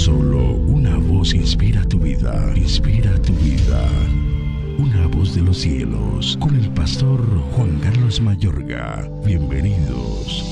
Solo una voz inspira tu vida, inspira tu vida. Una voz de los cielos, con el pastor Juan Carlos Mayorga. Bienvenidos.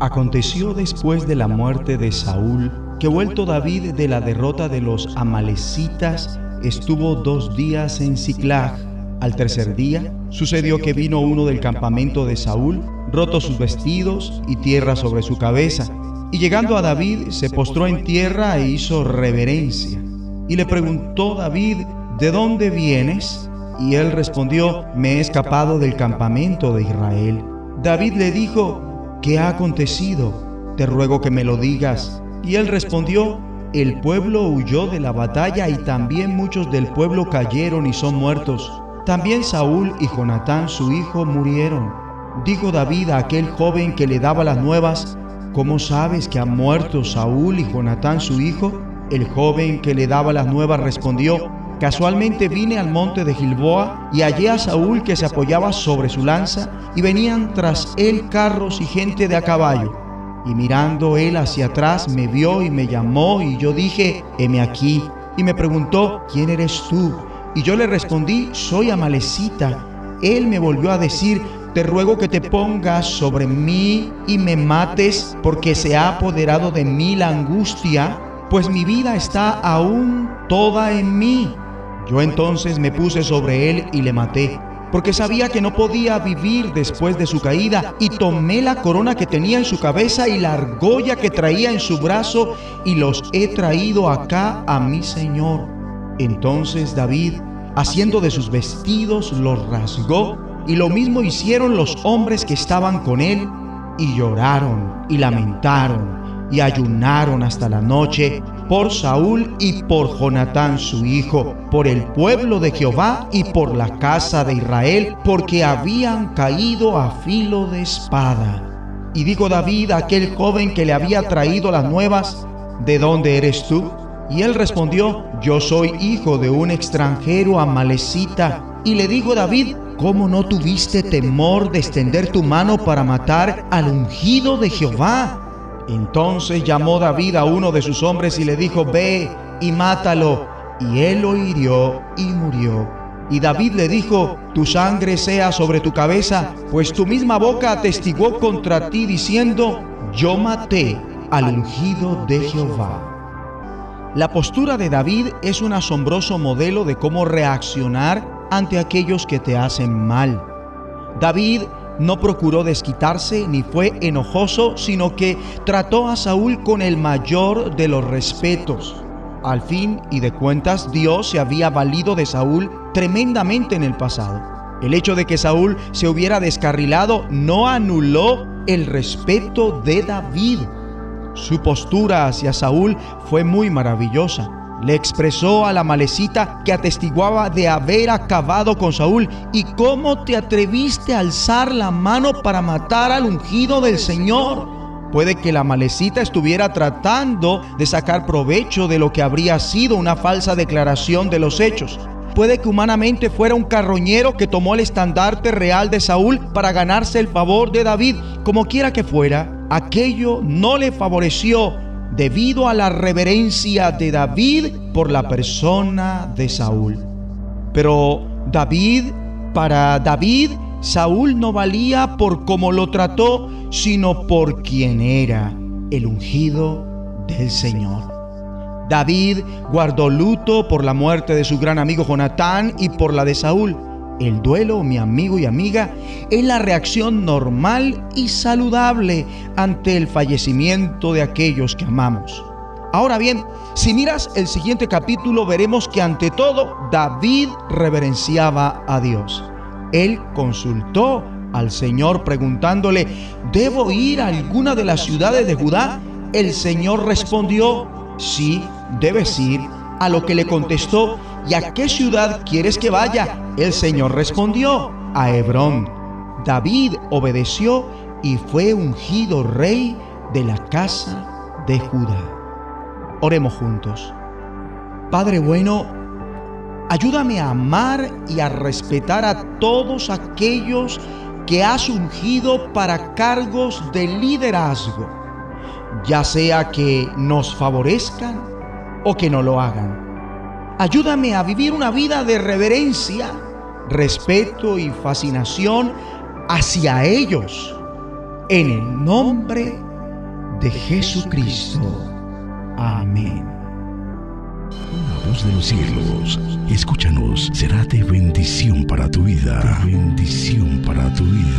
Aconteció después de la muerte de Saúl que vuelto David de la derrota de los amalecitas, estuvo dos días en Ciclag. Al tercer día sucedió que vino uno del campamento de Saúl, roto sus vestidos y tierra sobre su cabeza. Y llegando a David se postró en tierra e hizo reverencia. Y le preguntó David, ¿de dónde vienes? Y él respondió, me he escapado del campamento de Israel. David le dijo, ¿qué ha acontecido? Te ruego que me lo digas. Y él respondió, el pueblo huyó de la batalla y también muchos del pueblo cayeron y son muertos. También Saúl y Jonatán su hijo murieron. Dijo David a aquel joven que le daba las nuevas, ¿cómo sabes que han muerto Saúl y Jonatán su hijo? El joven que le daba las nuevas respondió, Casualmente vine al monte de Gilboa y hallé a Saúl que se apoyaba sobre su lanza y venían tras él carros y gente de a caballo. Y mirando él hacia atrás me vio y me llamó y yo dije, heme aquí. Y me preguntó, ¿quién eres tú? Y yo le respondí, soy Amalecita. Él me volvió a decir, te ruego que te pongas sobre mí y me mates, porque se ha apoderado de mí la angustia, pues mi vida está aún toda en mí. Yo entonces me puse sobre él y le maté, porque sabía que no podía vivir después de su caída, y tomé la corona que tenía en su cabeza y la argolla que traía en su brazo, y los he traído acá a mi Señor. Entonces David, haciendo de sus vestidos, los rasgó, y lo mismo hicieron los hombres que estaban con él, y lloraron y lamentaron y ayunaron hasta la noche por Saúl y por Jonatán su hijo, por el pueblo de Jehová y por la casa de Israel, porque habían caído a filo de espada. Y dijo David a aquel joven que le había traído las nuevas, ¿de dónde eres tú? Y él respondió, yo soy hijo de un extranjero amalecita. Y le dijo David, ¿cómo no tuviste temor de extender tu mano para matar al ungido de Jehová? Entonces llamó David a uno de sus hombres y le dijo, ve y mátalo. Y él lo hirió y murió. Y David le dijo, tu sangre sea sobre tu cabeza, pues tu misma boca atestiguó contra ti diciendo, yo maté al ungido de Jehová. La postura de David es un asombroso modelo de cómo reaccionar ante aquellos que te hacen mal. David no procuró desquitarse ni fue enojoso, sino que trató a Saúl con el mayor de los respetos. Al fin y de cuentas, Dios se había valido de Saúl tremendamente en el pasado. El hecho de que Saúl se hubiera descarrilado no anuló el respeto de David. Su postura hacia Saúl fue muy maravillosa le expresó a la malecita que atestiguaba de haber acabado con Saúl. ¿Y cómo te atreviste a alzar la mano para matar al ungido del Señor? Puede que la malecita estuviera tratando de sacar provecho de lo que habría sido una falsa declaración de los hechos. Puede que humanamente fuera un carroñero que tomó el estandarte real de Saúl para ganarse el favor de David. Como quiera que fuera, aquello no le favoreció debido a la reverencia de David por la persona de Saúl. Pero David, para David, Saúl no valía por cómo lo trató, sino por quien era, el ungido del Señor. David guardó luto por la muerte de su gran amigo Jonatán y por la de Saúl. El duelo, mi amigo y amiga, es la reacción normal y saludable ante el fallecimiento de aquellos que amamos. Ahora bien, si miras el siguiente capítulo, veremos que ante todo David reverenciaba a Dios. Él consultó al Señor preguntándole, ¿debo ir a alguna de las ciudades de Judá? El Señor respondió, sí, debes ir. A lo que le contestó, ¿y a qué ciudad quieres que vaya? El Señor respondió, a Hebrón. David obedeció y fue ungido rey de la casa de Judá. Oremos juntos. Padre bueno, ayúdame a amar y a respetar a todos aquellos que has ungido para cargos de liderazgo. ya sea que nos favorezcan o que no lo hagan. Ayúdame a vivir una vida de reverencia, respeto y fascinación hacia ellos. En el nombre de Jesucristo. Amén. La voz de los cielos, escúchanos, será de bendición para tu vida. bendición para tu vida.